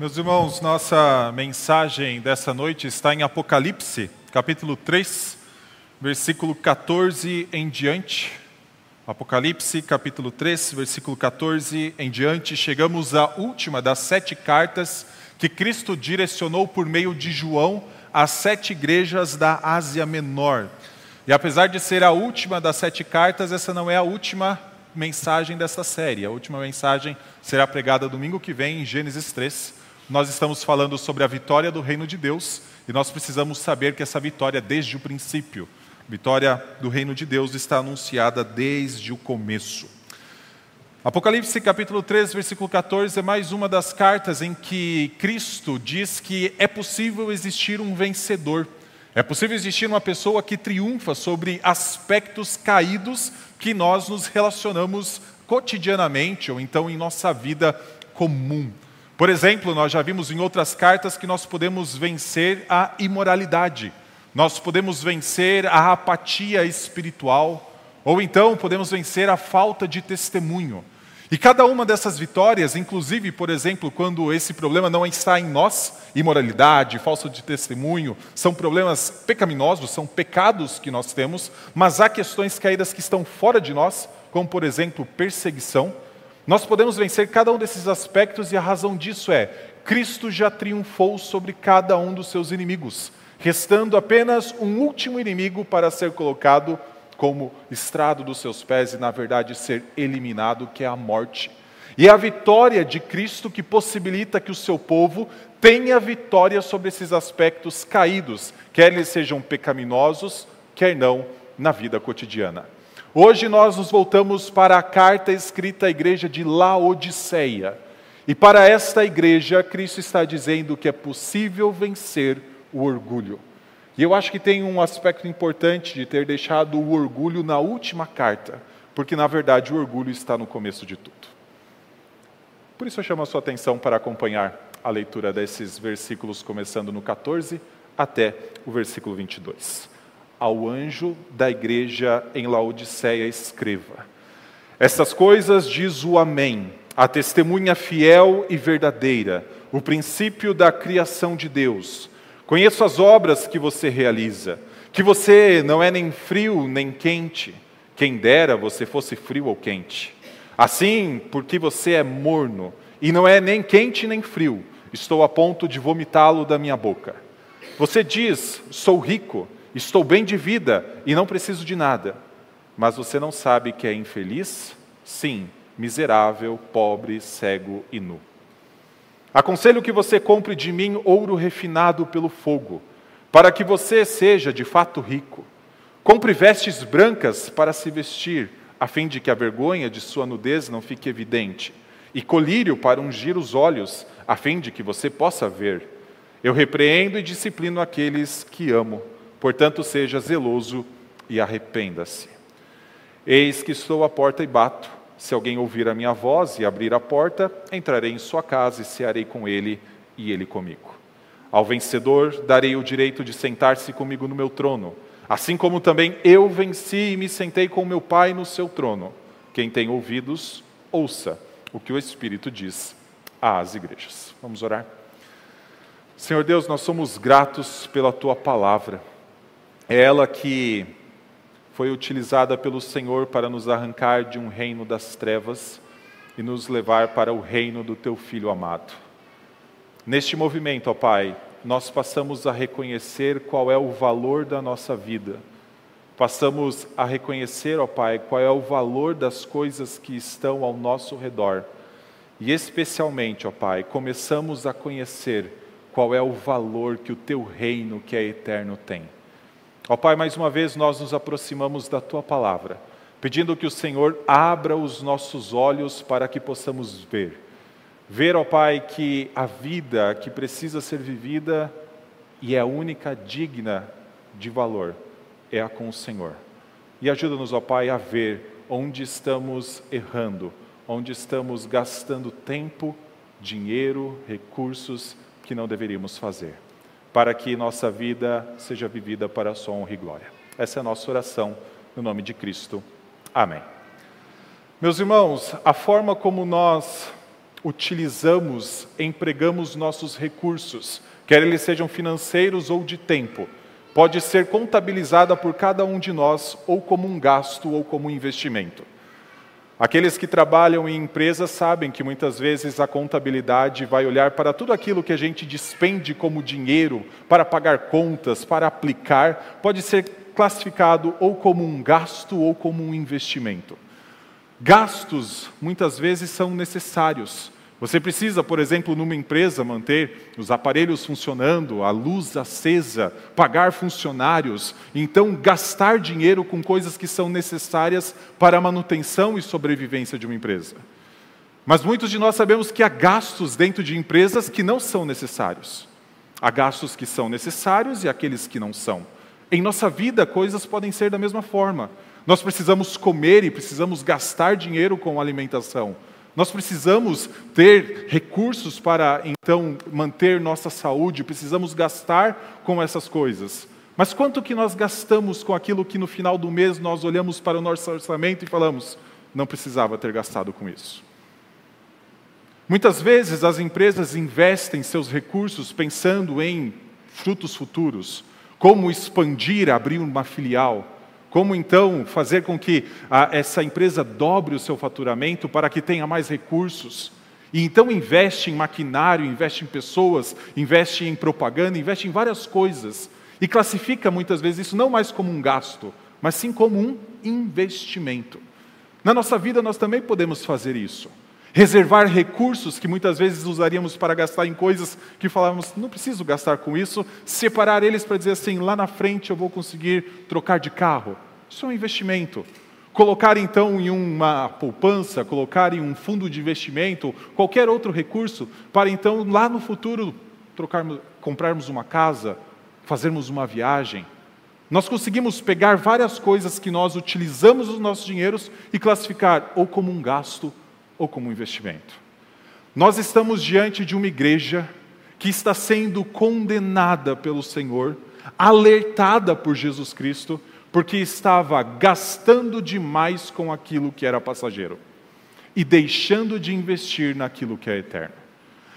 Meus irmãos, nossa mensagem dessa noite está em Apocalipse, capítulo 3, versículo 14 em diante. Apocalipse, capítulo 3, versículo 14 em diante. Chegamos à última das sete cartas que Cristo direcionou por meio de João às sete igrejas da Ásia Menor. E apesar de ser a última das sete cartas, essa não é a última mensagem dessa série. A última mensagem será pregada domingo que vem em Gênesis 3 nós estamos falando sobre a vitória do reino de Deus e nós precisamos saber que essa vitória, desde o princípio, vitória do reino de Deus está anunciada desde o começo. Apocalipse capítulo 3, versículo 14 é mais uma das cartas em que Cristo diz que é possível existir um vencedor. É possível existir uma pessoa que triunfa sobre aspectos caídos que nós nos relacionamos cotidianamente ou então em nossa vida comum. Por exemplo, nós já vimos em outras cartas que nós podemos vencer a imoralidade, nós podemos vencer a apatia espiritual, ou então podemos vencer a falta de testemunho. E cada uma dessas vitórias, inclusive, por exemplo, quando esse problema não está em nós, imoralidade, falta de testemunho, são problemas pecaminosos, são pecados que nós temos, mas há questões caídas que estão fora de nós, como por exemplo, perseguição, nós podemos vencer cada um desses aspectos e a razão disso é: Cristo já triunfou sobre cada um dos seus inimigos, restando apenas um último inimigo para ser colocado como estrado dos seus pés e, na verdade, ser eliminado, que é a morte. E é a vitória de Cristo que possibilita que o seu povo tenha vitória sobre esses aspectos caídos, quer eles sejam pecaminosos, quer não, na vida cotidiana. Hoje nós nos voltamos para a carta escrita à igreja de Laodiceia. E para esta igreja, Cristo está dizendo que é possível vencer o orgulho. E eu acho que tem um aspecto importante de ter deixado o orgulho na última carta, porque na verdade o orgulho está no começo de tudo. Por isso eu chamo a sua atenção para acompanhar a leitura desses versículos, começando no 14 até o versículo 22 ao anjo da igreja em Laodiceia escreva: Estas coisas diz o Amém, a testemunha fiel e verdadeira, o princípio da criação de Deus. Conheço as obras que você realiza, que você não é nem frio nem quente. Quem dera você fosse frio ou quente. Assim, porque você é morno e não é nem quente nem frio, estou a ponto de vomitá-lo da minha boca. Você diz: Sou rico Estou bem de vida e não preciso de nada. Mas você não sabe que é infeliz? Sim, miserável, pobre, cego e nu. Aconselho que você compre de mim ouro refinado pelo fogo, para que você seja de fato rico. Compre vestes brancas para se vestir, a fim de que a vergonha de sua nudez não fique evidente, e colírio para ungir os olhos, a fim de que você possa ver. Eu repreendo e disciplino aqueles que amo. Portanto, seja zeloso e arrependa-se. Eis que estou à porta e bato. Se alguém ouvir a minha voz e abrir a porta, entrarei em sua casa e cearei com ele e ele comigo. Ao vencedor darei o direito de sentar-se comigo no meu trono, assim como também eu venci e me sentei com meu Pai no seu trono. Quem tem ouvidos, ouça o que o Espírito diz às igrejas. Vamos orar. Senhor Deus, nós somos gratos pela tua palavra. Ela que foi utilizada pelo Senhor para nos arrancar de um reino das trevas e nos levar para o reino do teu filho amado. Neste movimento, ó Pai, nós passamos a reconhecer qual é o valor da nossa vida. Passamos a reconhecer, ó Pai, qual é o valor das coisas que estão ao nosso redor. E especialmente, ó Pai, começamos a conhecer qual é o valor que o teu reino, que é eterno, tem. Ó Pai, mais uma vez nós nos aproximamos da tua palavra, pedindo que o Senhor abra os nossos olhos para que possamos ver. Ver, ó Pai, que a vida que precisa ser vivida e é a única digna de valor é a com o Senhor. E ajuda-nos, ó Pai, a ver onde estamos errando, onde estamos gastando tempo, dinheiro, recursos que não deveríamos fazer para que nossa vida seja vivida para a sua honra e glória. Essa é a nossa oração, no nome de Cristo. Amém. Meus irmãos, a forma como nós utilizamos, empregamos nossos recursos, quer eles sejam financeiros ou de tempo, pode ser contabilizada por cada um de nós ou como um gasto ou como um investimento. Aqueles que trabalham em empresas sabem que muitas vezes a contabilidade vai olhar para tudo aquilo que a gente despende como dinheiro para pagar contas, para aplicar, pode ser classificado ou como um gasto ou como um investimento. Gastos muitas vezes são necessários. Você precisa, por exemplo, numa empresa, manter os aparelhos funcionando, a luz acesa, pagar funcionários, então gastar dinheiro com coisas que são necessárias para a manutenção e sobrevivência de uma empresa. Mas muitos de nós sabemos que há gastos dentro de empresas que não são necessários. Há gastos que são necessários e aqueles que não são. Em nossa vida, coisas podem ser da mesma forma. Nós precisamos comer e precisamos gastar dinheiro com alimentação. Nós precisamos ter recursos para então manter nossa saúde, precisamos gastar com essas coisas. Mas quanto que nós gastamos com aquilo que no final do mês nós olhamos para o nosso orçamento e falamos, não precisava ter gastado com isso? Muitas vezes as empresas investem seus recursos pensando em frutos futuros, como expandir, abrir uma filial, como então fazer com que a, essa empresa dobre o seu faturamento para que tenha mais recursos? E então investe em maquinário, investe em pessoas, investe em propaganda, investe em várias coisas. E classifica muitas vezes isso não mais como um gasto, mas sim como um investimento. Na nossa vida nós também podemos fazer isso reservar recursos que muitas vezes usaríamos para gastar em coisas que falávamos, não preciso gastar com isso, separar eles para dizer assim, lá na frente eu vou conseguir trocar de carro. Isso é um investimento. Colocar então em uma poupança, colocar em um fundo de investimento, qualquer outro recurso, para então lá no futuro trocarmos, comprarmos uma casa, fazermos uma viagem. Nós conseguimos pegar várias coisas que nós utilizamos os nossos dinheiros e classificar ou como um gasto ou como investimento. Nós estamos diante de uma igreja que está sendo condenada pelo Senhor, alertada por Jesus Cristo, porque estava gastando demais com aquilo que era passageiro e deixando de investir naquilo que é eterno.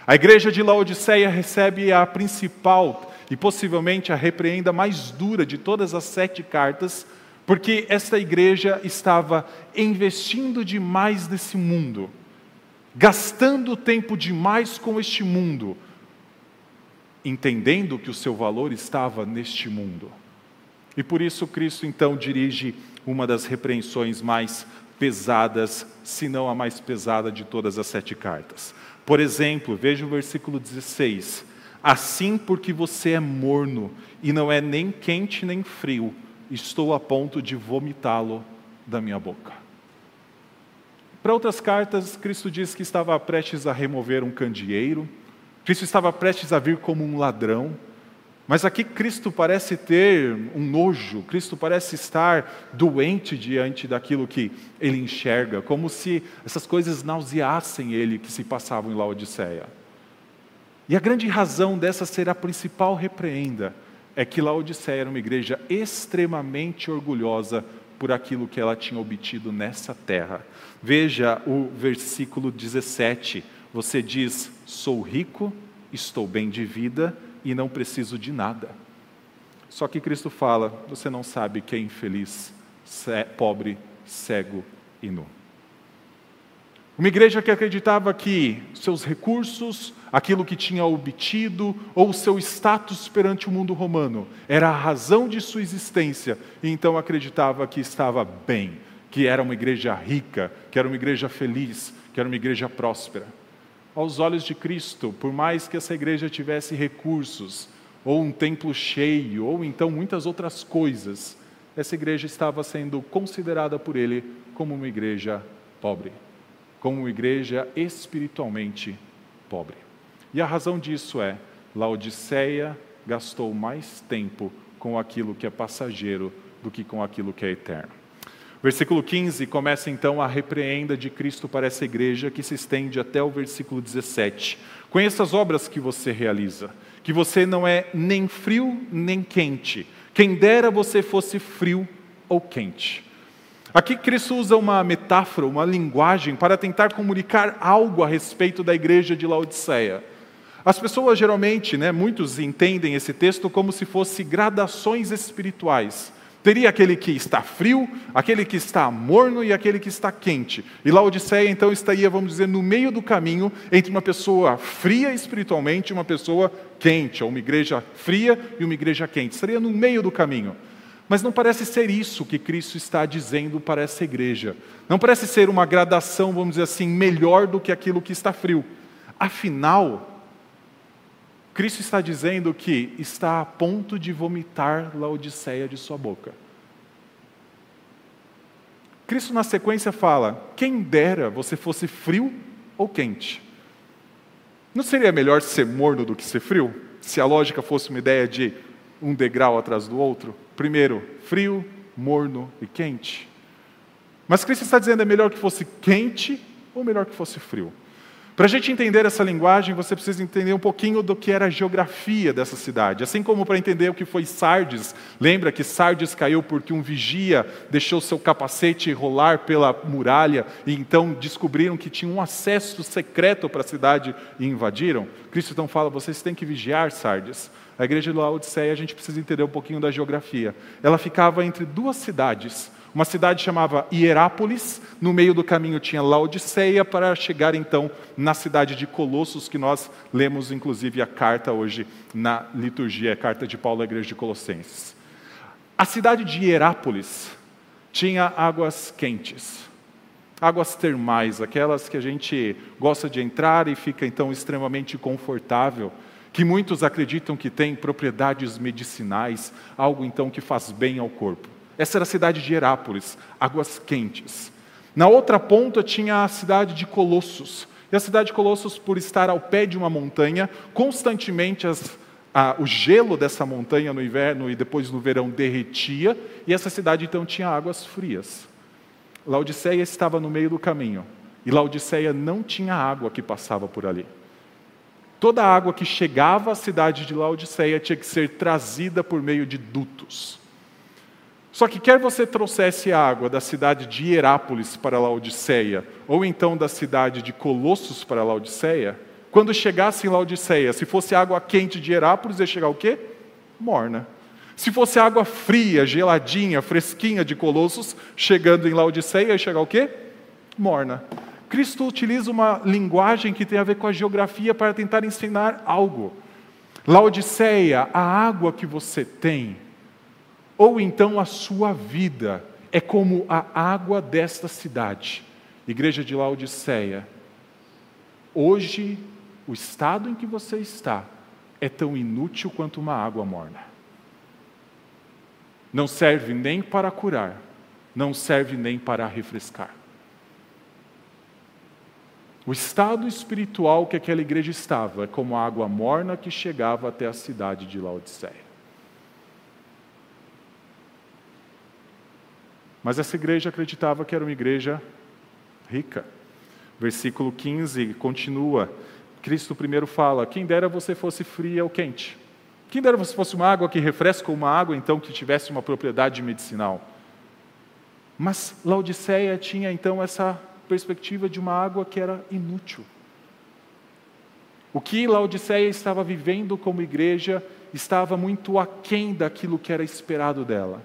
A igreja de Laodiceia recebe a principal e possivelmente a repreenda mais dura de todas as sete cartas porque esta igreja estava investindo demais nesse mundo, gastando tempo demais com este mundo, entendendo que o seu valor estava neste mundo. E por isso Cristo então dirige uma das repreensões mais pesadas, se não a mais pesada de todas as sete cartas. Por exemplo, veja o versículo 16: Assim, porque você é morno e não é nem quente nem frio, estou a ponto de vomitá-lo da minha boca. Para outras cartas, Cristo diz que estava prestes a remover um candeeiro, Cristo estava prestes a vir como um ladrão, mas aqui Cristo parece ter um nojo, Cristo parece estar doente diante daquilo que ele enxerga, como se essas coisas nauseassem ele que se passavam em Laodiceia. E a grande razão dessa ser a principal repreenda é que Laodiceia era uma igreja extremamente orgulhosa por aquilo que ela tinha obtido nessa terra. Veja o versículo 17. Você diz: Sou rico, estou bem de vida e não preciso de nada. Só que Cristo fala: Você não sabe que é infeliz, pobre, cego e nu. Uma igreja que acreditava que seus recursos, aquilo que tinha obtido, ou seu status perante o mundo romano, era a razão de sua existência, e então acreditava que estava bem, que era uma igreja rica, que era uma igreja feliz, que era uma igreja próspera. Aos olhos de Cristo, por mais que essa igreja tivesse recursos, ou um templo cheio, ou então muitas outras coisas, essa igreja estava sendo considerada por ele como uma igreja pobre como igreja espiritualmente pobre. E a razão disso é: Laodiceia gastou mais tempo com aquilo que é passageiro do que com aquilo que é eterno. Versículo 15 começa então a repreenda de Cristo para essa igreja que se estende até o versículo 17. Conheça as obras que você realiza, que você não é nem frio nem quente. Quem dera você fosse frio ou quente. Aqui Cristo usa uma metáfora, uma linguagem para tentar comunicar algo a respeito da igreja de Laodiceia. As pessoas geralmente, né, muitos entendem esse texto como se fosse gradações espirituais. Teria aquele que está frio, aquele que está morno e aquele que está quente. E Laodiceia então estaria, vamos dizer, no meio do caminho entre uma pessoa fria espiritualmente e uma pessoa quente, ou uma igreja fria e uma igreja quente. Estaria no meio do caminho. Mas não parece ser isso que Cristo está dizendo para essa igreja. Não parece ser uma gradação, vamos dizer assim, melhor do que aquilo que está frio. Afinal, Cristo está dizendo que está a ponto de vomitar Laodiceia de sua boca. Cristo, na sequência, fala: quem dera você fosse frio ou quente. Não seria melhor ser morno do que ser frio? Se a lógica fosse uma ideia de um degrau atrás do outro? Primeiro, frio, morno e quente. Mas Cristo está dizendo é melhor que fosse quente ou melhor que fosse frio? Para a gente entender essa linguagem, você precisa entender um pouquinho do que era a geografia dessa cidade. Assim como para entender o que foi Sardes, lembra que Sardes caiu porque um vigia deixou seu capacete rolar pela muralha e então descobriram que tinha um acesso secreto para a cidade e invadiram? Cristo então fala: vocês têm que vigiar Sardes. A igreja de Laodiceia, a gente precisa entender um pouquinho da geografia. Ela ficava entre duas cidades. Uma cidade chamava Hierápolis, no meio do caminho tinha Laodiceia, para chegar então na cidade de Colossos, que nós lemos inclusive a carta hoje na liturgia, a carta de Paulo à igreja de Colossenses. A cidade de Hierápolis tinha águas quentes, águas termais, aquelas que a gente gosta de entrar e fica então extremamente confortável que muitos acreditam que tem propriedades medicinais, algo então que faz bem ao corpo. Essa era a cidade de Herápolis, águas quentes. Na outra ponta tinha a cidade de Colossos. E a cidade de Colossos, por estar ao pé de uma montanha, constantemente as, a, o gelo dessa montanha no inverno e depois no verão derretia, e essa cidade então tinha águas frias. Laodiceia estava no meio do caminho, e Laodiceia não tinha água que passava por ali. Toda a água que chegava à cidade de Laodiceia tinha que ser trazida por meio de dutos. Só que quer você trouxesse água da cidade de Hierápolis para Laodiceia, ou então da cidade de Colossos para Laodiceia, quando chegasse em Laodiceia, se fosse água quente de Hierápolis, ia chegar o quê? Morna. Se fosse água fria, geladinha, fresquinha de Colossos, chegando em Laodiceia, ia chegar o quê? Morna. Cristo utiliza uma linguagem que tem a ver com a geografia para tentar ensinar algo. Laodiceia, a água que você tem, ou então a sua vida, é como a água desta cidade. Igreja de Laodiceia, hoje o estado em que você está é tão inútil quanto uma água morna. Não serve nem para curar, não serve nem para refrescar. O estado espiritual que aquela igreja estava é como a água morna que chegava até a cidade de Laodiceia. Mas essa igreja acreditava que era uma igreja rica. Versículo 15 continua. Cristo primeiro fala: Quem dera você fosse fria ou quente. Quem dera você fosse uma água que refresca uma água, então que tivesse uma propriedade medicinal. Mas Laodiceia tinha então essa perspectiva de uma água que era inútil. O que Laodiceia estava vivendo como igreja estava muito aquém daquilo que era esperado dela.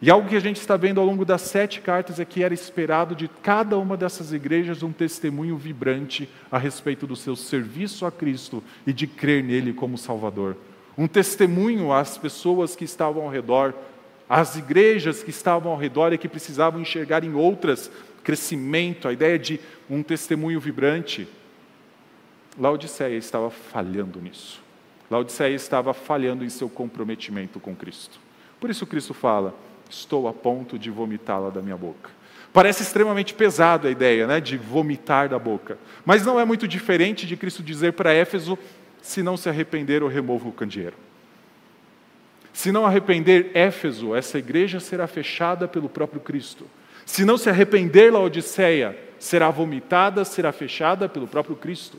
E algo que a gente está vendo ao longo das sete cartas é que era esperado de cada uma dessas igrejas um testemunho vibrante a respeito do seu serviço a Cristo e de crer nele como Salvador. Um testemunho às pessoas que estavam ao redor, às igrejas que estavam ao redor e que precisavam enxergar em outras crescimento, a ideia de um testemunho vibrante. Laodiceia estava falhando nisso. Laodiceia estava falhando em seu comprometimento com Cristo. Por isso Cristo fala: Estou a ponto de vomitá-la da minha boca. Parece extremamente pesado a ideia né, de vomitar da boca. Mas não é muito diferente de Cristo dizer para Éfeso: se não se arrepender, eu removo o candeeiro. Se não arrepender Éfeso, essa igreja será fechada pelo próprio Cristo. Se não se arrepender, Laodiceia será vomitada, será fechada pelo próprio Cristo.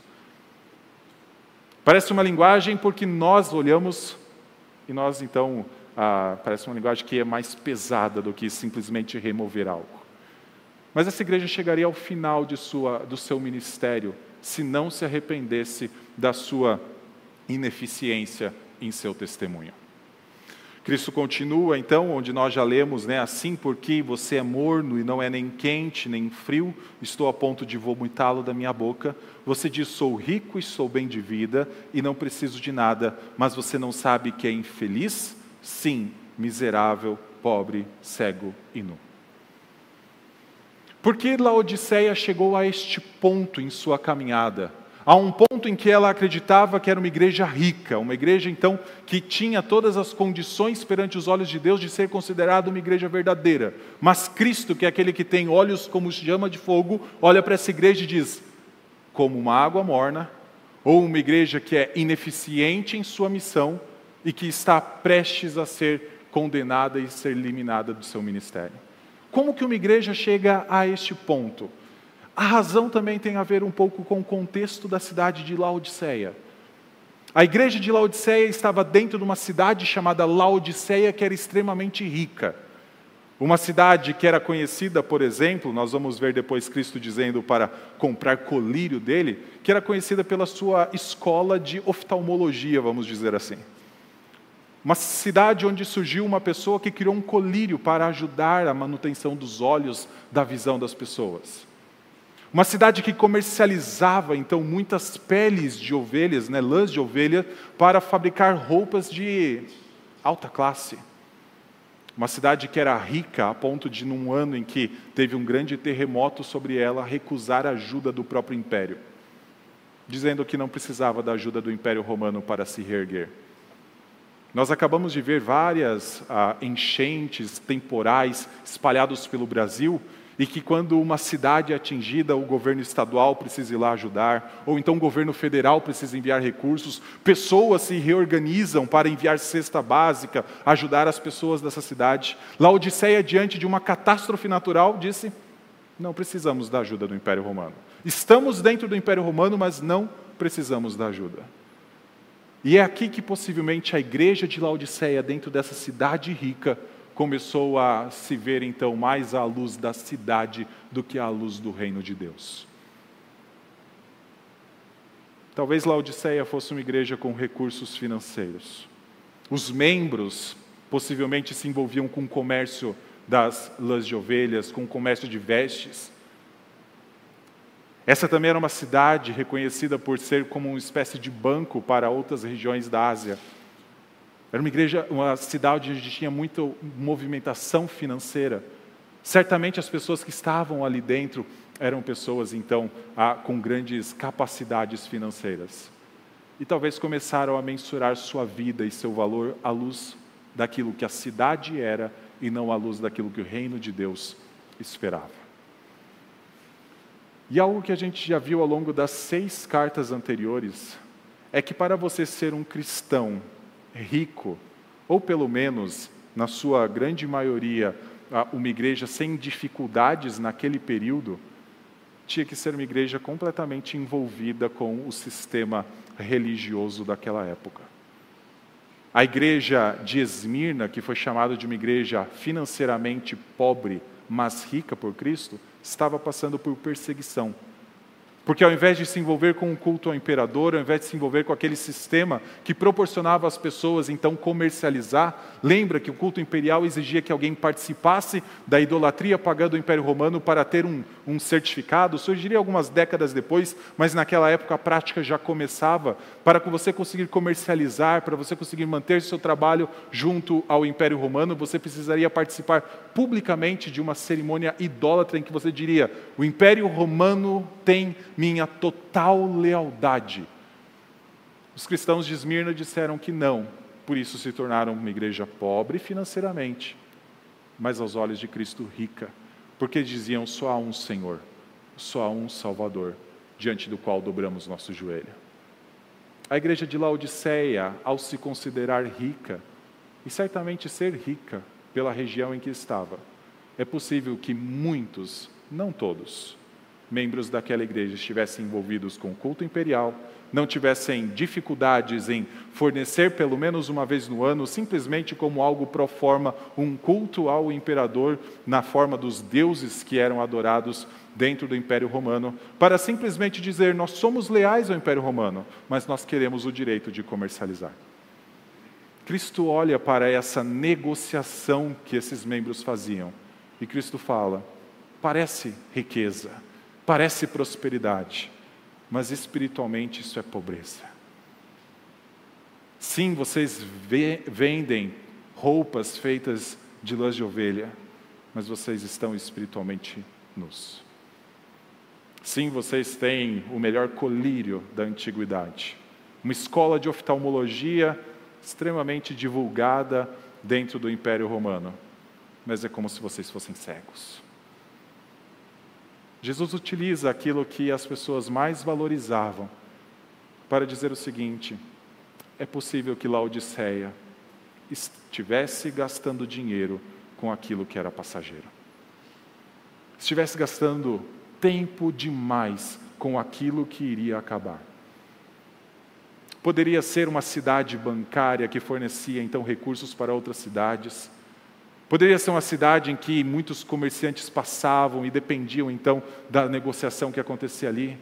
Parece uma linguagem porque nós olhamos e nós então, ah, parece uma linguagem que é mais pesada do que simplesmente remover algo. Mas essa igreja chegaria ao final de sua, do seu ministério se não se arrependesse da sua ineficiência em seu testemunho. Cristo continua, então, onde nós já lemos, né? Assim porque você é morno e não é nem quente nem frio, estou a ponto de vomitá-lo da minha boca. Você diz: sou rico e sou bem de vida e não preciso de nada, mas você não sabe que é infeliz? Sim, miserável, pobre, cego e nu. Por que Laodiceia chegou a este ponto em sua caminhada? A um ponto em que ela acreditava que era uma igreja rica, uma igreja então que tinha todas as condições perante os olhos de Deus de ser considerada uma igreja verdadeira. Mas Cristo, que é aquele que tem olhos como chama de fogo, olha para essa igreja e diz: como uma água morna, ou uma igreja que é ineficiente em sua missão e que está prestes a ser condenada e ser eliminada do seu ministério. Como que uma igreja chega a este ponto? A razão também tem a ver um pouco com o contexto da cidade de Laodiceia. A igreja de Laodiceia estava dentro de uma cidade chamada Laodiceia, que era extremamente rica. Uma cidade que era conhecida, por exemplo, nós vamos ver depois Cristo dizendo para comprar colírio dele, que era conhecida pela sua escola de oftalmologia, vamos dizer assim. Uma cidade onde surgiu uma pessoa que criou um colírio para ajudar a manutenção dos olhos, da visão das pessoas. Uma cidade que comercializava então muitas peles de ovelhas, né, lãs de ovelha, para fabricar roupas de alta classe. Uma cidade que era rica a ponto de, num ano em que teve um grande terremoto sobre ela, recusar a ajuda do próprio império, dizendo que não precisava da ajuda do império romano para se reerguer. Nós acabamos de ver várias ah, enchentes temporais espalhados pelo Brasil, e que quando uma cidade é atingida, o governo estadual precisa ir lá ajudar, ou então o governo federal precisa enviar recursos, pessoas se reorganizam para enviar cesta básica, ajudar as pessoas dessa cidade. Laodiceia, diante de uma catástrofe natural, disse: não precisamos da ajuda do Império Romano. Estamos dentro do Império Romano, mas não precisamos da ajuda. E é aqui que possivelmente a igreja de Laodiceia, dentro dessa cidade rica, começou a se ver então mais à luz da cidade do que à luz do reino de Deus. Talvez Laodiceia fosse uma igreja com recursos financeiros. Os membros possivelmente se envolviam com o comércio das lãs de ovelhas, com o comércio de vestes. Essa também era uma cidade reconhecida por ser como uma espécie de banco para outras regiões da Ásia. Era uma igreja, uma cidade onde tinha muita movimentação financeira. Certamente as pessoas que estavam ali dentro eram pessoas, então, a, com grandes capacidades financeiras. E talvez começaram a mensurar sua vida e seu valor à luz daquilo que a cidade era e não à luz daquilo que o reino de Deus esperava. E algo que a gente já viu ao longo das seis cartas anteriores é que para você ser um cristão rico, ou pelo menos, na sua grande maioria, uma igreja sem dificuldades naquele período, tinha que ser uma igreja completamente envolvida com o sistema religioso daquela época. A igreja de Esmirna, que foi chamada de uma igreja financeiramente pobre, mas rica por Cristo, estava passando por perseguição porque ao invés de se envolver com o culto ao imperador, ao invés de se envolver com aquele sistema que proporcionava às pessoas então comercializar, lembra que o culto imperial exigia que alguém participasse da idolatria pagã do Império Romano para ter um, um certificado, surgiria algumas décadas depois, mas naquela época a prática já começava, para você conseguir comercializar, para você conseguir manter seu trabalho junto ao Império Romano, você precisaria participar publicamente de uma cerimônia idólatra em que você diria: o Império Romano tem minha total lealdade. Os cristãos de Esmirna disseram que não, por isso se tornaram uma igreja pobre financeiramente, mas aos olhos de Cristo rica, porque diziam só há um Senhor, só há um Salvador, diante do qual dobramos nosso joelho. A igreja de Laodiceia, ao se considerar rica, e certamente ser rica pela região em que estava, é possível que muitos, não todos, membros daquela igreja estivessem envolvidos com o culto imperial, não tivessem dificuldades em fornecer pelo menos uma vez no ano, simplesmente como algo pro forma, um culto ao imperador na forma dos deuses que eram adorados dentro do Império Romano, para simplesmente dizer: nós somos leais ao Império Romano, mas nós queremos o direito de comercializar. Cristo olha para essa negociação que esses membros faziam e Cristo fala: parece riqueza, parece prosperidade, mas espiritualmente isso é pobreza. Sim, vocês vendem roupas feitas de lãs de ovelha, mas vocês estão espiritualmente nus. Sim, vocês têm o melhor colírio da antiguidade, uma escola de oftalmologia extremamente divulgada dentro do Império Romano, mas é como se vocês fossem cegos. Jesus utiliza aquilo que as pessoas mais valorizavam para dizer o seguinte: é possível que Laodiceia estivesse gastando dinheiro com aquilo que era passageiro. Estivesse gastando tempo demais com aquilo que iria acabar. Poderia ser uma cidade bancária que fornecia então recursos para outras cidades Poderia ser uma cidade em que muitos comerciantes passavam e dependiam então da negociação que acontecia ali.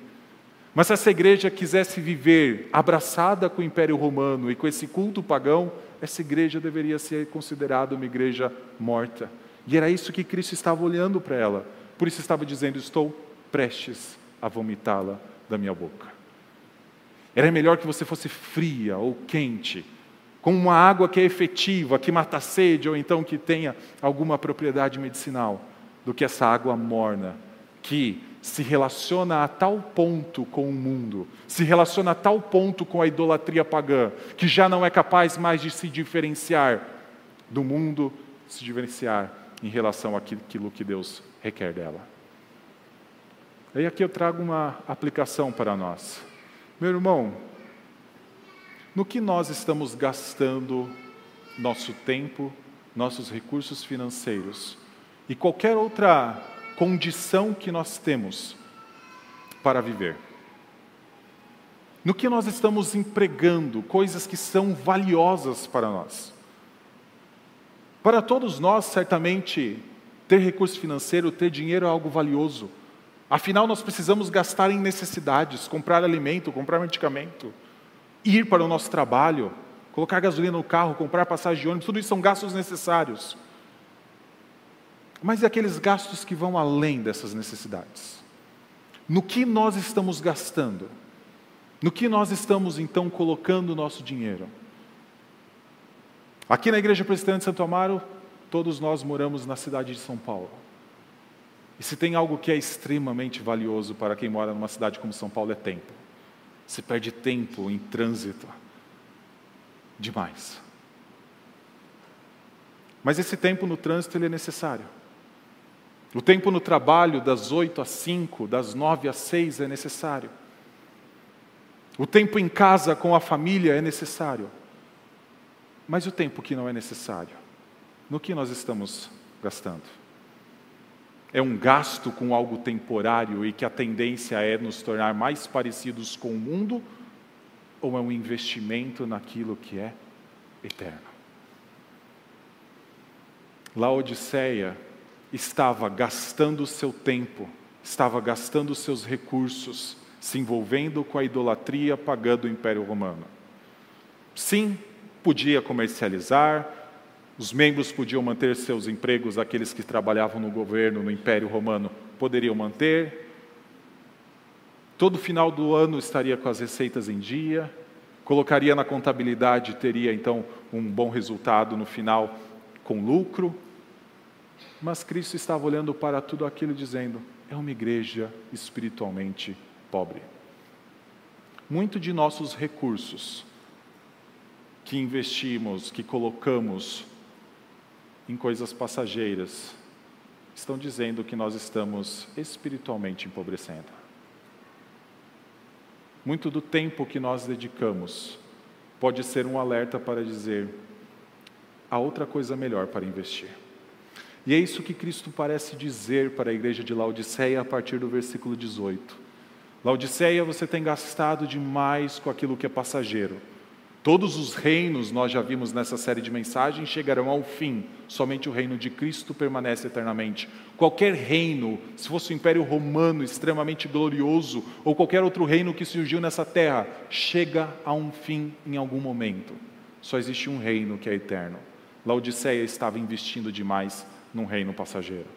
Mas se essa igreja quisesse viver abraçada com o Império Romano e com esse culto pagão, essa igreja deveria ser considerada uma igreja morta. E era isso que Cristo estava olhando para ela. Por isso estava dizendo: Estou prestes a vomitá-la da minha boca. Era melhor que você fosse fria ou quente com uma água que é efetiva, que mata a sede, ou então que tenha alguma propriedade medicinal, do que essa água morna, que se relaciona a tal ponto com o mundo, se relaciona a tal ponto com a idolatria pagã, que já não é capaz mais de se diferenciar do mundo, se diferenciar em relação àquilo que Deus requer dela. E aqui eu trago uma aplicação para nós. Meu irmão, no que nós estamos gastando nosso tempo, nossos recursos financeiros e qualquer outra condição que nós temos para viver. No que nós estamos empregando coisas que são valiosas para nós. Para todos nós, certamente, ter recurso financeiro, ter dinheiro é algo valioso. Afinal, nós precisamos gastar em necessidades, comprar alimento, comprar medicamento ir para o nosso trabalho, colocar gasolina no carro, comprar passagem de ônibus, tudo isso são gastos necessários. Mas e aqueles gastos que vão além dessas necessidades? No que nós estamos gastando? No que nós estamos então colocando o nosso dinheiro? Aqui na Igreja Presbiteriana de Santo Amaro, todos nós moramos na cidade de São Paulo. E se tem algo que é extremamente valioso para quem mora numa cidade como São Paulo é tempo. Você perde tempo em trânsito. Demais. Mas esse tempo no trânsito ele é necessário. O tempo no trabalho, das oito às cinco, das nove às seis, é necessário. O tempo em casa com a família é necessário. Mas o tempo que não é necessário? No que nós estamos gastando? É um gasto com algo temporário e que a tendência é nos tornar mais parecidos com o mundo, ou é um investimento naquilo que é eterno? Laodiceia estava gastando seu tempo, estava gastando seus recursos, se envolvendo com a idolatria pagã do Império Romano. Sim, podia comercializar, os membros podiam manter seus empregos, aqueles que trabalhavam no governo, no Império Romano, poderiam manter. Todo final do ano estaria com as receitas em dia, colocaria na contabilidade, teria então um bom resultado no final com lucro. Mas Cristo estava olhando para tudo aquilo dizendo: é uma igreja espiritualmente pobre. Muito de nossos recursos que investimos, que colocamos em coisas passageiras, estão dizendo que nós estamos espiritualmente empobrecendo. Muito do tempo que nós dedicamos pode ser um alerta para dizer há outra coisa melhor para investir. E é isso que Cristo parece dizer para a igreja de Laodiceia a partir do versículo 18. Laodiceia, você tem gastado demais com aquilo que é passageiro. Todos os reinos, nós já vimos nessa série de mensagens, chegarão ao fim. Somente o reino de Cristo permanece eternamente. Qualquer reino, se fosse o Império Romano extremamente glorioso, ou qualquer outro reino que surgiu nessa terra, chega a um fim em algum momento. Só existe um reino que é eterno. Laodiceia estava investindo demais num reino passageiro.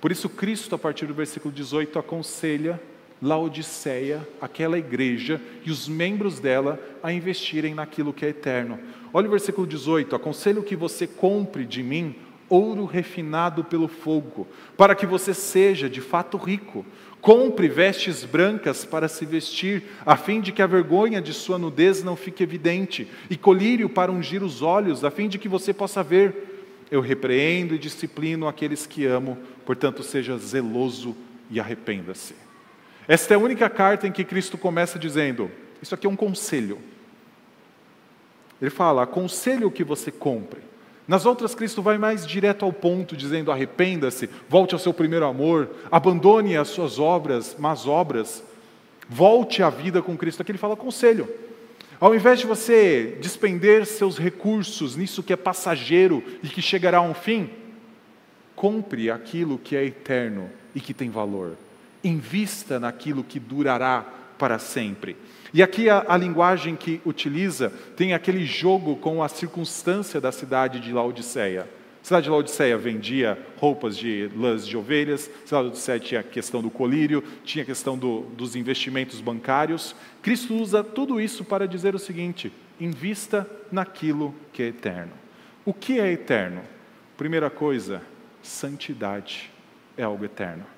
Por isso, Cristo, a partir do versículo 18, aconselha Laodiceia, aquela igreja e os membros dela a investirem naquilo que é eterno. Olha o versículo 18: Aconselho que você compre de mim ouro refinado pelo fogo, para que você seja de fato rico. Compre vestes brancas para se vestir, a fim de que a vergonha de sua nudez não fique evidente, e colírio para ungir os olhos, a fim de que você possa ver. Eu repreendo e disciplino aqueles que amo, portanto, seja zeloso e arrependa-se. Esta é a única carta em que Cristo começa dizendo: Isso aqui é um conselho. Ele fala: aconselho que você compre. Nas outras, Cristo vai mais direto ao ponto, dizendo: arrependa-se, volte ao seu primeiro amor, abandone as suas obras, más obras, volte à vida com Cristo. Aqui ele fala conselho. Ao invés de você despender seus recursos nisso que é passageiro e que chegará a um fim, compre aquilo que é eterno e que tem valor invista naquilo que durará para sempre. E aqui a, a, linguagem que utiliza tem aquele jogo com a circunstância da cidade de Laodiceia. A cidade de Laodiceia vendia roupas de lãs de ovelhas, a cidade de Laodiceia tinha a questão do colírio, tinha a questão do, dos investimentos bancários. Cristo usa tudo isso para dizer o seguinte: invista naquilo que é eterno. O que é eterno? Primeira coisa, santidade é algo eterno.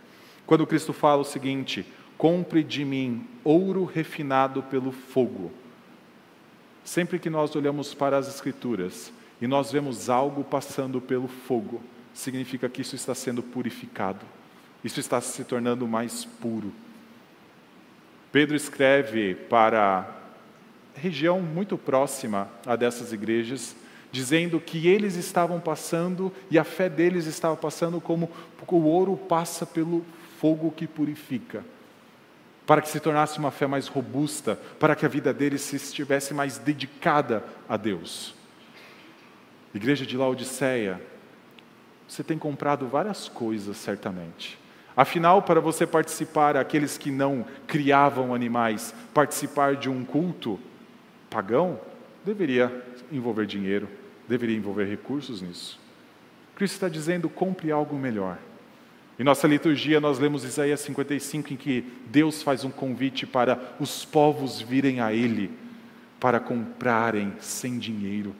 Quando Cristo fala o seguinte: compre de mim ouro refinado pelo fogo. Sempre que nós olhamos para as Escrituras e nós vemos algo passando pelo fogo, significa que isso está sendo purificado, isso está se tornando mais puro. Pedro escreve para região muito próxima a dessas igrejas, dizendo que eles estavam passando e a fé deles estava passando como o ouro passa pelo fogo que purifica, para que se tornasse uma fé mais robusta, para que a vida deles se estivesse mais dedicada a Deus. Igreja de Laodiceia, você tem comprado várias coisas, certamente. Afinal, para você participar, aqueles que não criavam animais, participar de um culto pagão, deveria envolver dinheiro, deveria envolver recursos nisso. Cristo está dizendo: compre algo melhor. Em nossa liturgia, nós lemos Isaías 55, em que Deus faz um convite para os povos virem a Ele, para comprarem sem dinheiro,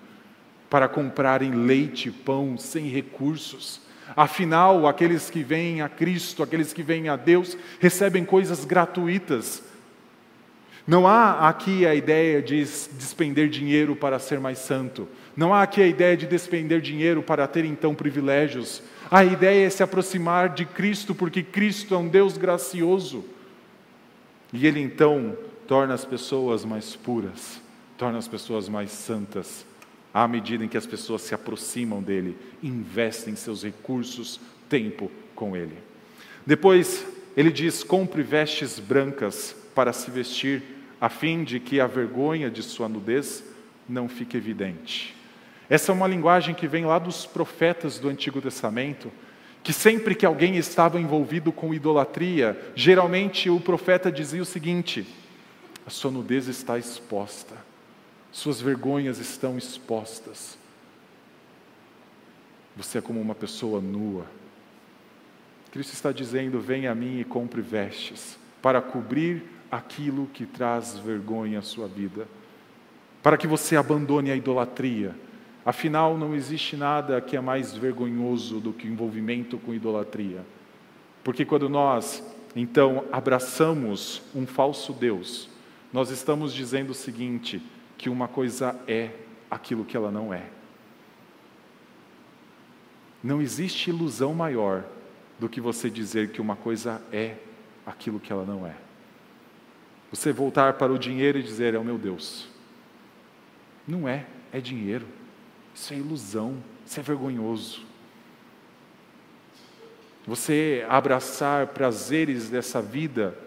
para comprarem leite pão sem recursos. Afinal, aqueles que vêm a Cristo, aqueles que vêm a Deus, recebem coisas gratuitas. Não há aqui a ideia de despender dinheiro para ser mais santo. Não há aqui a ideia de despender dinheiro para ter então privilégios. A ideia é se aproximar de Cristo, porque Cristo é um Deus gracioso. E Ele então torna as pessoas mais puras, torna as pessoas mais santas, à medida em que as pessoas se aproximam dEle, investem seus recursos, tempo com Ele. Depois, ele diz: compre vestes brancas para se vestir, a fim de que a vergonha de sua nudez não fique evidente. Essa é uma linguagem que vem lá dos profetas do Antigo Testamento, que sempre que alguém estava envolvido com idolatria, geralmente o profeta dizia o seguinte: a sua nudez está exposta, suas vergonhas estão expostas. Você é como uma pessoa nua. Cristo está dizendo: venha a mim e compre vestes, para cobrir aquilo que traz vergonha à sua vida, para que você abandone a idolatria Afinal, não existe nada que é mais vergonhoso do que o envolvimento com idolatria. Porque quando nós, então, abraçamos um falso Deus, nós estamos dizendo o seguinte: que uma coisa é aquilo que ela não é. Não existe ilusão maior do que você dizer que uma coisa é aquilo que ela não é. Você voltar para o dinheiro e dizer: é o meu Deus. Não é, é dinheiro. Isso é ilusão, isso é vergonhoso. você abraçar prazeres dessa vida,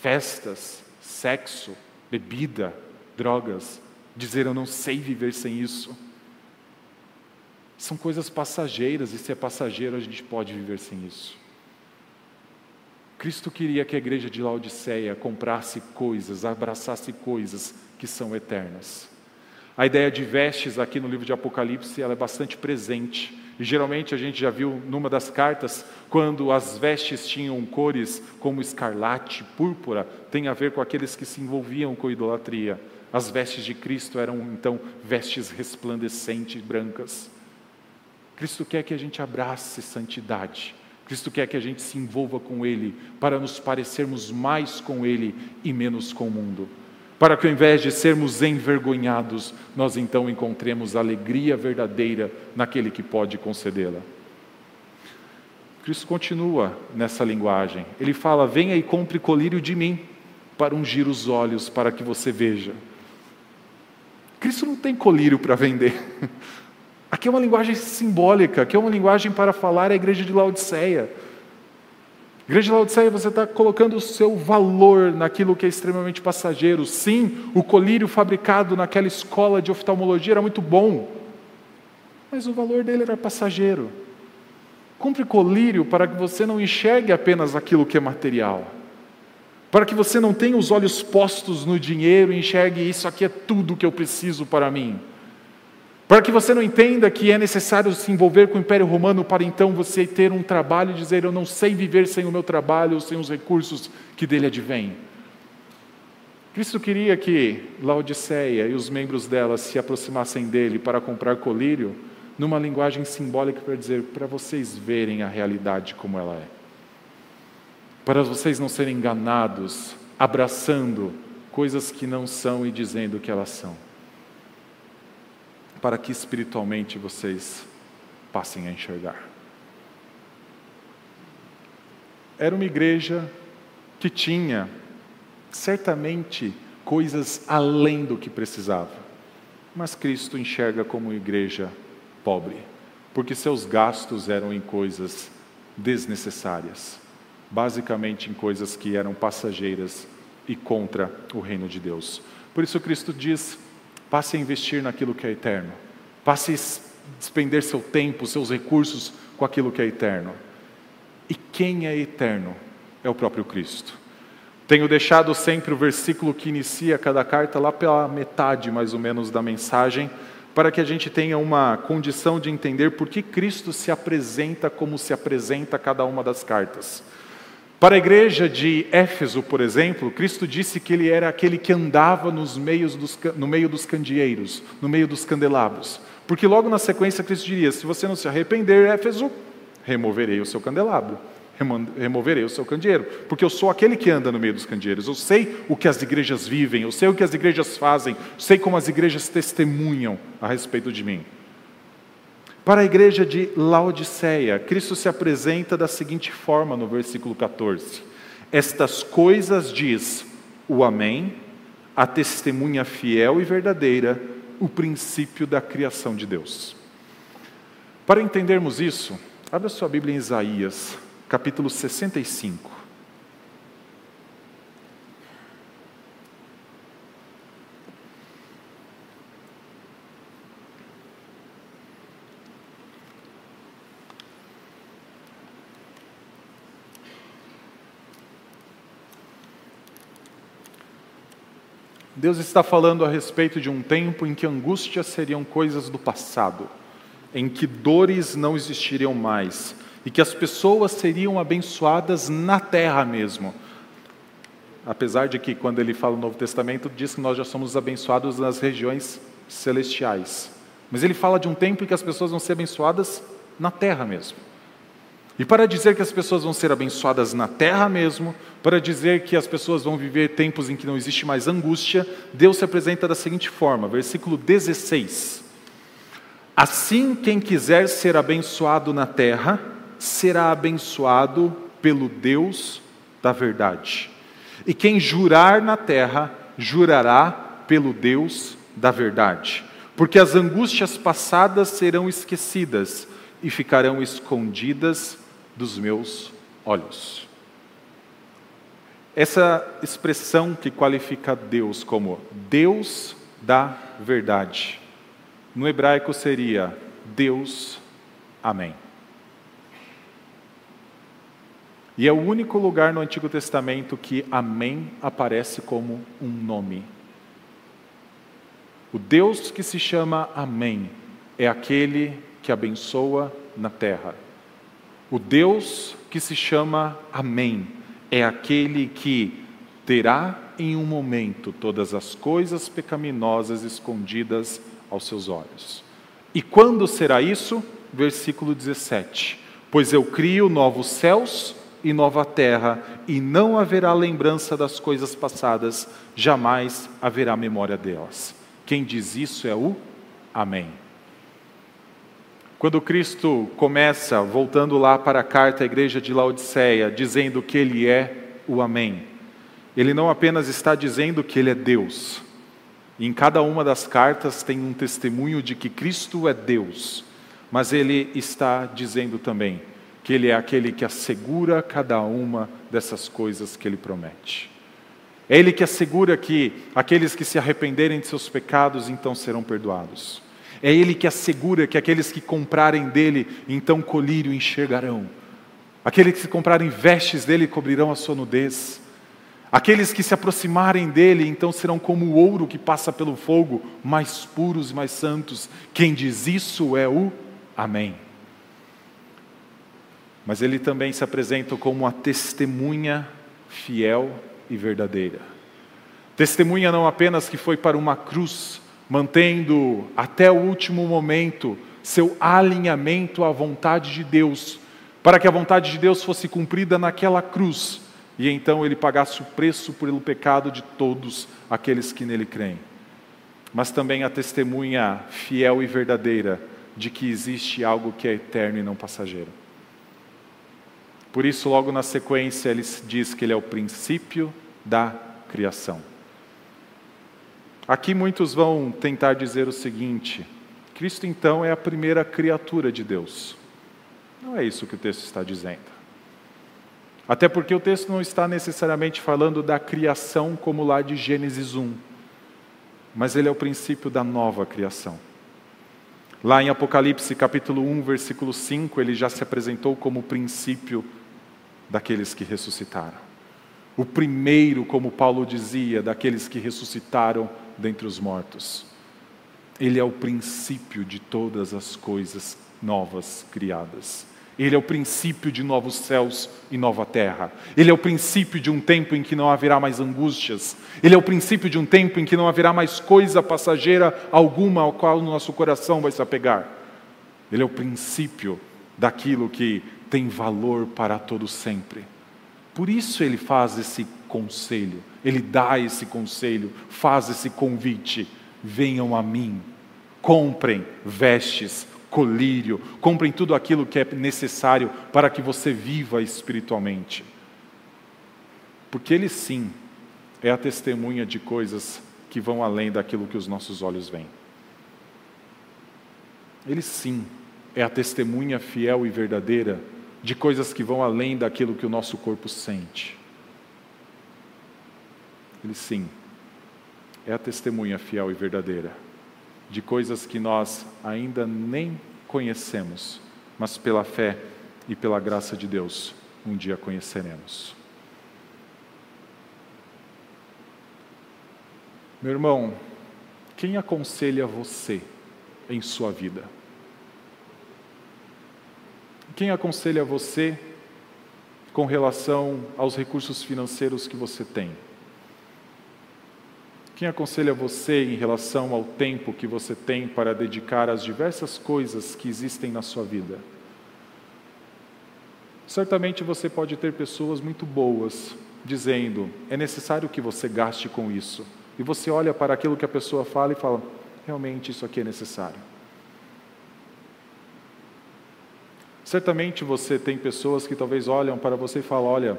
festas, sexo, bebida, drogas, dizer eu não sei viver sem isso. São coisas passageiras e se é passageiro a gente pode viver sem isso. Cristo queria que a igreja de Laodiceia comprasse coisas, abraçasse coisas que são eternas. A ideia de vestes aqui no livro de Apocalipse ela é bastante presente. E geralmente a gente já viu numa das cartas, quando as vestes tinham cores como escarlate, púrpura, tem a ver com aqueles que se envolviam com idolatria. As vestes de Cristo eram então vestes resplandecentes, brancas. Cristo quer que a gente abrace santidade. Cristo quer que a gente se envolva com Ele, para nos parecermos mais com Ele e menos com o mundo. Para que ao invés de sermos envergonhados, nós então encontremos alegria verdadeira naquele que pode concedê-la. Cristo continua nessa linguagem. Ele fala: Venha e compre colírio de mim, para ungir os olhos, para que você veja. Cristo não tem colírio para vender. Aqui é uma linguagem simbólica, aqui é uma linguagem para falar à igreja de Laodiceia. Igreja de Laodiceia, você está colocando o seu valor naquilo que é extremamente passageiro. Sim, o colírio fabricado naquela escola de oftalmologia era muito bom, mas o valor dele era passageiro. Cumpre colírio para que você não enxergue apenas aquilo que é material, para que você não tenha os olhos postos no dinheiro e enxergue isso aqui é tudo que eu preciso para mim. Para que você não entenda que é necessário se envolver com o Império Romano para então você ter um trabalho e dizer: Eu não sei viver sem o meu trabalho, sem os recursos que dele advêm. Cristo queria que Laodiceia e os membros dela se aproximassem dele para comprar colírio, numa linguagem simbólica para dizer: para vocês verem a realidade como ela é. Para vocês não serem enganados, abraçando coisas que não são e dizendo que elas são para que espiritualmente vocês passem a enxergar. Era uma igreja que tinha certamente coisas além do que precisava, mas Cristo enxerga como igreja pobre, porque seus gastos eram em coisas desnecessárias, basicamente em coisas que eram passageiras e contra o reino de Deus. Por isso Cristo diz Passe a investir naquilo que é eterno. Passe a despender seu tempo, seus recursos com aquilo que é eterno. E quem é eterno? É o próprio Cristo. Tenho deixado sempre o versículo que inicia cada carta lá pela metade, mais ou menos, da mensagem, para que a gente tenha uma condição de entender por que Cristo se apresenta como se apresenta cada uma das cartas. Para a igreja de Éfeso, por exemplo, Cristo disse que ele era aquele que andava nos meios dos, no meio dos candeeiros, no meio dos candelabros. Porque logo na sequência Cristo diria: se você não se arrepender, Éfeso, removerei o seu candelabro, removerei o seu candeeiro, porque eu sou aquele que anda no meio dos candeeiros. Eu sei o que as igrejas vivem, eu sei o que as igrejas fazem, sei como as igrejas testemunham a respeito de mim. Para a igreja de Laodiceia, Cristo se apresenta da seguinte forma no versículo 14: Estas coisas diz o Amém, a testemunha fiel e verdadeira, o princípio da criação de Deus. Para entendermos isso, abra sua Bíblia em Isaías, capítulo 65. Deus está falando a respeito de um tempo em que angústias seriam coisas do passado, em que dores não existiriam mais e que as pessoas seriam abençoadas na terra mesmo. Apesar de que, quando ele fala no Novo Testamento, diz que nós já somos abençoados nas regiões celestiais. Mas ele fala de um tempo em que as pessoas vão ser abençoadas na terra mesmo. E para dizer que as pessoas vão ser abençoadas na terra mesmo, para dizer que as pessoas vão viver tempos em que não existe mais angústia, Deus se apresenta da seguinte forma, versículo 16: Assim quem quiser ser abençoado na terra, será abençoado pelo Deus da verdade. E quem jurar na terra, jurará pelo Deus da verdade. Porque as angústias passadas serão esquecidas e ficarão escondidas dos meus olhos. Essa expressão que qualifica Deus como Deus da verdade, no hebraico seria Deus, Amém. E é o único lugar no Antigo Testamento que Amém aparece como um nome. O Deus que se chama Amém é aquele que abençoa na terra. O Deus que se chama Amém é aquele que terá em um momento todas as coisas pecaminosas escondidas aos seus olhos. E quando será isso? Versículo 17: Pois eu crio novos céus e nova terra, e não haverá lembrança das coisas passadas, jamais haverá memória delas. Quem diz isso é o Amém. Quando Cristo começa, voltando lá para a carta à igreja de Laodiceia, dizendo que Ele é o Amém, Ele não apenas está dizendo que Ele é Deus, em cada uma das cartas tem um testemunho de que Cristo é Deus, mas Ele está dizendo também que Ele é aquele que assegura cada uma dessas coisas que Ele promete. É Ele que assegura que aqueles que se arrependerem de seus pecados então serão perdoados. É Ele que assegura que aqueles que comprarem dele então colírio enxergarão. Aqueles que se comprarem vestes dele cobrirão a sua nudez. Aqueles que se aproximarem dele então serão como o ouro que passa pelo fogo, mais puros e mais santos. Quem diz isso é o Amém mas ele também se apresenta como uma testemunha fiel e verdadeira. Testemunha não apenas que foi para uma cruz, mantendo até o último momento seu alinhamento à vontade de Deus, para que a vontade de Deus fosse cumprida naquela cruz, e então ele pagasse o preço pelo pecado de todos aqueles que nele creem. Mas também a testemunha fiel e verdadeira de que existe algo que é eterno e não passageiro. Por isso, logo na sequência, ele diz que ele é o princípio da criação. Aqui muitos vão tentar dizer o seguinte: Cristo então é a primeira criatura de Deus. Não é isso que o texto está dizendo. Até porque o texto não está necessariamente falando da criação como lá de Gênesis 1, mas ele é o princípio da nova criação. Lá em Apocalipse capítulo 1, versículo 5, ele já se apresentou como o princípio daqueles que ressuscitaram. O primeiro, como Paulo dizia, daqueles que ressuscitaram dentre os mortos. Ele é o princípio de todas as coisas novas criadas. Ele é o princípio de novos céus e nova terra. Ele é o princípio de um tempo em que não haverá mais angústias. Ele é o princípio de um tempo em que não haverá mais coisa passageira alguma ao qual o nosso coração vai se apegar. Ele é o princípio daquilo que tem valor para todo sempre. Por isso ele faz esse conselho, ele dá esse conselho, faz esse convite: venham a mim, comprem vestes, colírio, comprem tudo aquilo que é necessário para que você viva espiritualmente. Porque ele sim é a testemunha de coisas que vão além daquilo que os nossos olhos veem. Ele sim é a testemunha fiel e verdadeira de coisas que vão além daquilo que o nosso corpo sente. Ele sim é a testemunha fiel e verdadeira de coisas que nós ainda nem conhecemos, mas pela fé e pela graça de Deus um dia conheceremos. Meu irmão, quem aconselha você em sua vida? Quem aconselha você com relação aos recursos financeiros que você tem? Quem aconselha você em relação ao tempo que você tem para dedicar às diversas coisas que existem na sua vida? Certamente você pode ter pessoas muito boas dizendo: é necessário que você gaste com isso. E você olha para aquilo que a pessoa fala e fala: realmente isso aqui é necessário. Certamente você tem pessoas que talvez olham para você e falam: Olha,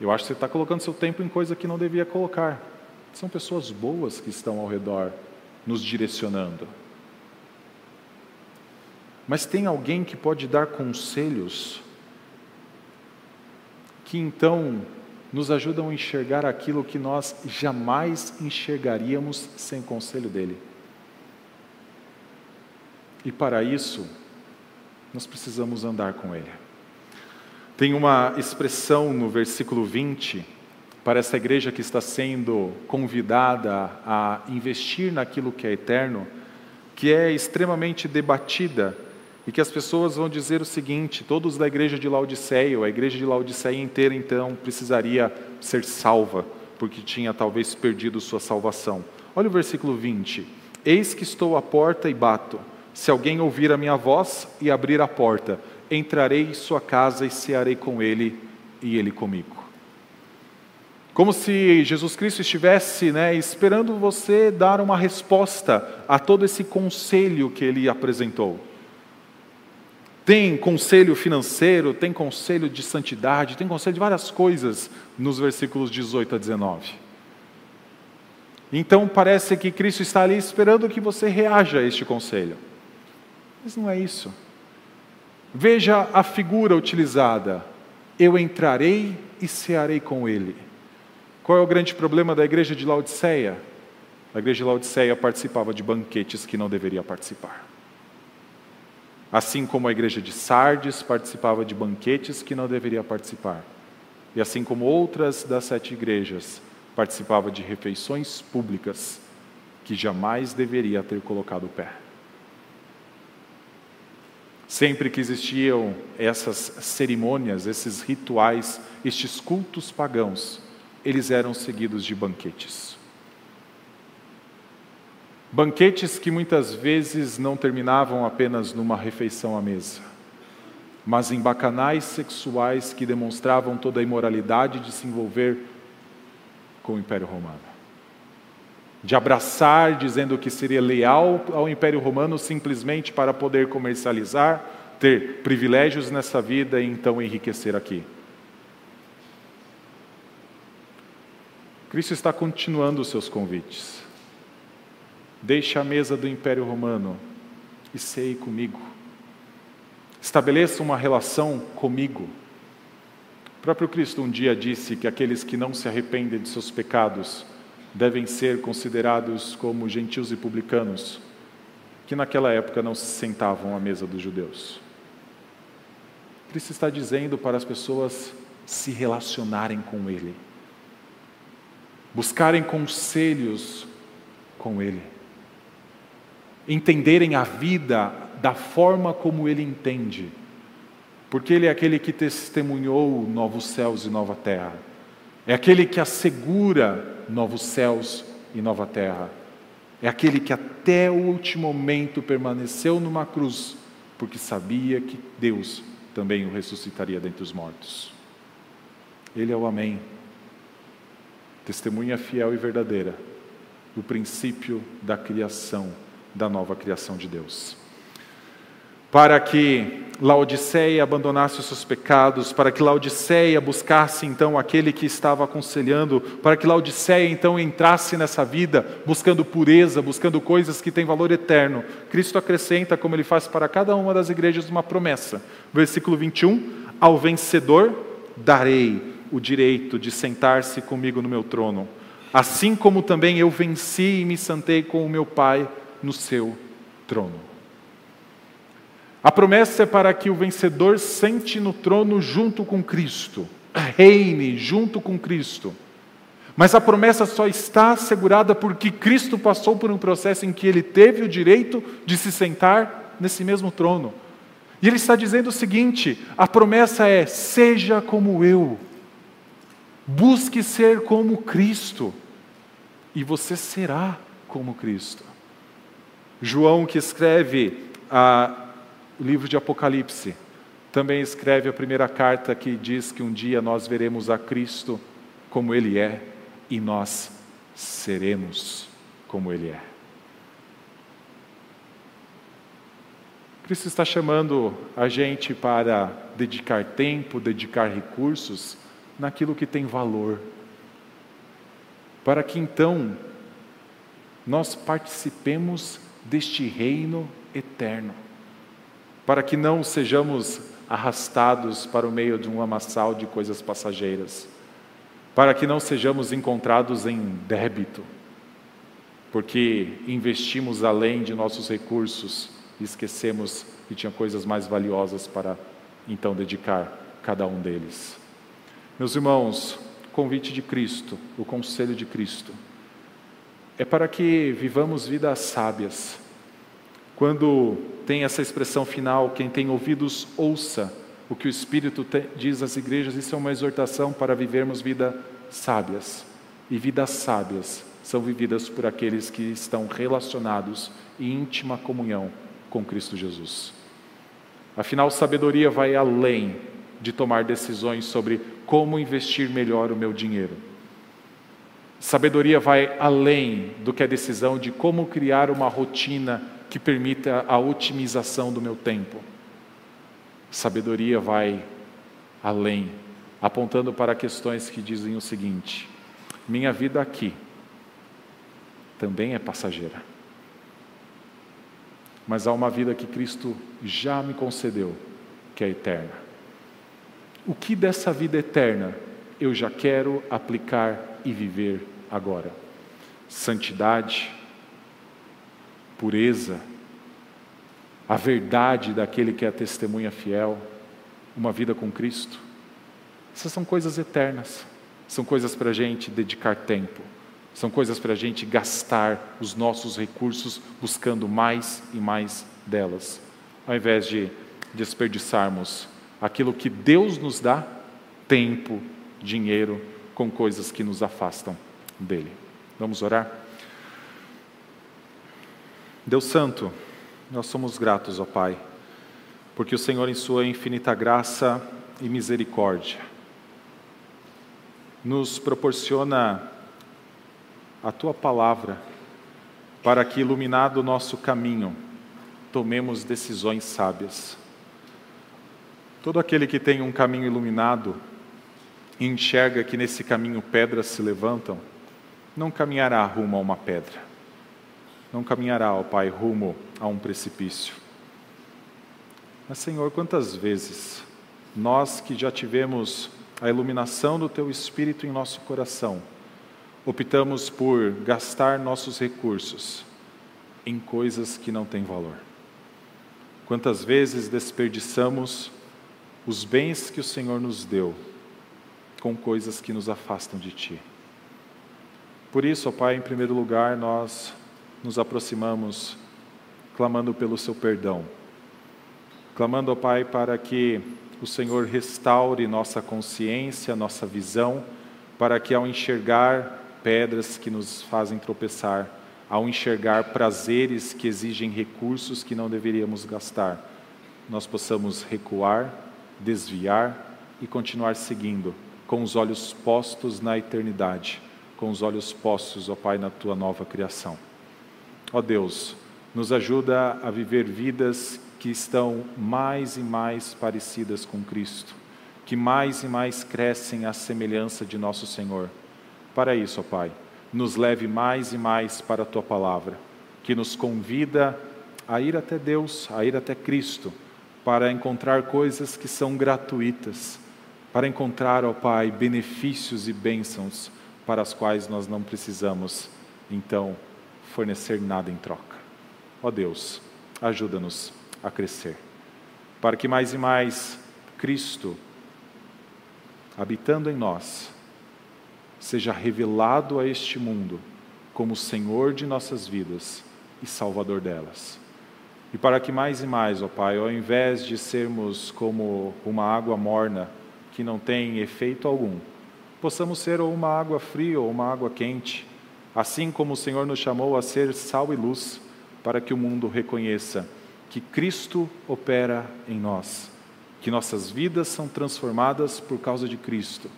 eu acho que você está colocando seu tempo em coisa que não devia colocar. São pessoas boas que estão ao redor, nos direcionando. Mas tem alguém que pode dar conselhos que então nos ajudam a enxergar aquilo que nós jamais enxergaríamos sem conselho dele. E para isso, nós precisamos andar com ele. Tem uma expressão no versículo 20 para essa igreja que está sendo convidada a investir naquilo que é eterno, que é extremamente debatida e que as pessoas vão dizer o seguinte: todos da igreja de Laodiceia, ou a igreja de Laodiceia inteira, então, precisaria ser salva, porque tinha talvez perdido sua salvação. Olha o versículo 20: Eis que estou à porta e bato. Se alguém ouvir a minha voz e abrir a porta, entrarei em sua casa e cearei com ele e ele comigo. Como se Jesus Cristo estivesse né, esperando você dar uma resposta a todo esse conselho que ele apresentou. Tem conselho financeiro, tem conselho de santidade, tem conselho de várias coisas nos versículos 18 a 19. Então parece que Cristo está ali esperando que você reaja a este conselho. Mas não é isso. Veja a figura utilizada. Eu entrarei e cearei com ele. Qual é o grande problema da igreja de Laodiceia? A igreja de Laodiceia participava de banquetes que não deveria participar. Assim como a igreja de Sardes participava de banquetes que não deveria participar. E assim como outras das sete igrejas participava de refeições públicas que jamais deveria ter colocado o pé. Sempre que existiam essas cerimônias, esses rituais, estes cultos pagãos, eles eram seguidos de banquetes. Banquetes que muitas vezes não terminavam apenas numa refeição à mesa, mas em bacanais sexuais que demonstravam toda a imoralidade de se envolver com o Império Romano. De abraçar, dizendo que seria leal ao Império Romano simplesmente para poder comercializar, ter privilégios nessa vida e então enriquecer aqui. Cristo está continuando os seus convites. Deixe a mesa do Império Romano e sei comigo. Estabeleça uma relação comigo. O próprio Cristo um dia disse que aqueles que não se arrependem de seus pecados devem ser considerados como gentios e publicanos, que naquela época não se sentavam à mesa dos judeus. Cristo está dizendo para as pessoas se relacionarem com Ele buscarem conselhos com Ele, entenderem a vida da forma como Ele entende, porque Ele é aquele que testemunhou novos céus e nova terra, é aquele que assegura novos céus e nova terra, é aquele que até o último momento permaneceu numa cruz, porque sabia que Deus também o ressuscitaria dentre os mortos. Ele é o Amém testemunha fiel e verdadeira do princípio da criação, da nova criação de Deus. Para que Laodiceia abandonasse os seus pecados, para que Laodiceia buscasse então aquele que estava aconselhando, para que Laodiceia então entrasse nessa vida buscando pureza, buscando coisas que têm valor eterno. Cristo acrescenta, como ele faz para cada uma das igrejas, uma promessa. Versículo 21: Ao vencedor darei o direito de sentar-se comigo no meu trono, assim como também eu venci e me sentei com o meu Pai no seu trono. A promessa é para que o vencedor sente no trono junto com Cristo, reine junto com Cristo. Mas a promessa só está assegurada porque Cristo passou por um processo em que ele teve o direito de se sentar nesse mesmo trono. E ele está dizendo o seguinte: a promessa é: seja como eu. Busque ser como Cristo, e você será como Cristo. João, que escreve o livro de Apocalipse, também escreve a primeira carta que diz que um dia nós veremos a Cristo como Ele é e nós seremos como Ele é. Cristo está chamando a gente para dedicar tempo, dedicar recursos naquilo que tem valor, para que então nós participemos deste reino eterno, para que não sejamos arrastados para o meio de um amassal de coisas passageiras, para que não sejamos encontrados em débito, porque investimos além de nossos recursos e esquecemos que tinha coisas mais valiosas para então dedicar cada um deles. Meus irmãos, o convite de Cristo, o conselho de Cristo, é para que vivamos vidas sábias. Quando tem essa expressão final, quem tem ouvidos, ouça o que o Espírito diz às igrejas, isso é uma exortação para vivermos vidas sábias. E vidas sábias são vividas por aqueles que estão relacionados em íntima comunhão com Cristo Jesus. Afinal, sabedoria vai além de tomar decisões sobre como investir melhor o meu dinheiro. Sabedoria vai além do que a decisão de como criar uma rotina que permita a otimização do meu tempo. Sabedoria vai além, apontando para questões que dizem o seguinte: minha vida aqui também é passageira. Mas há uma vida que Cristo já me concedeu, que é eterna. O que dessa vida eterna eu já quero aplicar e viver agora? Santidade, pureza, a verdade daquele que é a testemunha fiel, uma vida com Cristo. Essas são coisas eternas, são coisas para a gente dedicar tempo. São coisas para a gente gastar os nossos recursos buscando mais e mais delas, ao invés de desperdiçarmos aquilo que Deus nos dá, tempo, dinheiro, com coisas que nos afastam dele. Vamos orar? Deus Santo, nós somos gratos, ó Pai, porque o Senhor, em Sua infinita graça e misericórdia, nos proporciona a tua palavra, para que, iluminado o nosso caminho, tomemos decisões sábias. Todo aquele que tem um caminho iluminado e enxerga que nesse caminho pedras se levantam, não caminhará rumo a uma pedra, não caminhará, ó Pai, rumo a um precipício. Mas, Senhor, quantas vezes nós que já tivemos a iluminação do Teu Espírito em nosso coração, optamos por gastar nossos recursos em coisas que não têm valor. Quantas vezes desperdiçamos os bens que o Senhor nos deu com coisas que nos afastam de Ti. Por isso, ó Pai, em primeiro lugar, nós nos aproximamos clamando pelo Seu perdão, clamando, ó Pai, para que o Senhor restaure nossa consciência, nossa visão, para que ao enxergar pedras que nos fazem tropeçar, ao enxergar prazeres que exigem recursos que não deveríamos gastar, nós possamos recuar, desviar e continuar seguindo, com os olhos postos na eternidade, com os olhos postos, ó Pai, na tua nova criação. Ó Deus, nos ajuda a viver vidas que estão mais e mais parecidas com Cristo, que mais e mais crescem à semelhança de nosso Senhor para isso, ó Pai, nos leve mais e mais para a tua palavra, que nos convida a ir até Deus, a ir até Cristo, para encontrar coisas que são gratuitas, para encontrar, ó Pai, benefícios e bênçãos para as quais nós não precisamos, então, fornecer nada em troca. Ó Deus, ajuda-nos a crescer, para que mais e mais Cristo, habitando em nós, seja revelado a este mundo como Senhor de nossas vidas e Salvador delas. E para que mais e mais, ó Pai, ao invés de sermos como uma água morna que não tem efeito algum, possamos ser ou uma água fria ou uma água quente, assim como o Senhor nos chamou a ser sal e luz, para que o mundo reconheça que Cristo opera em nós, que nossas vidas são transformadas por causa de Cristo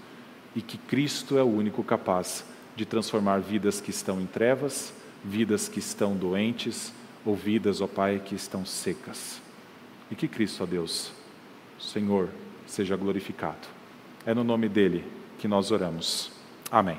e que Cristo é o único capaz de transformar vidas que estão em trevas, vidas que estão doentes ou vidas, ó Pai, que estão secas. E que Cristo, ó Deus, Senhor, seja glorificado. É no nome dele que nós oramos. Amém.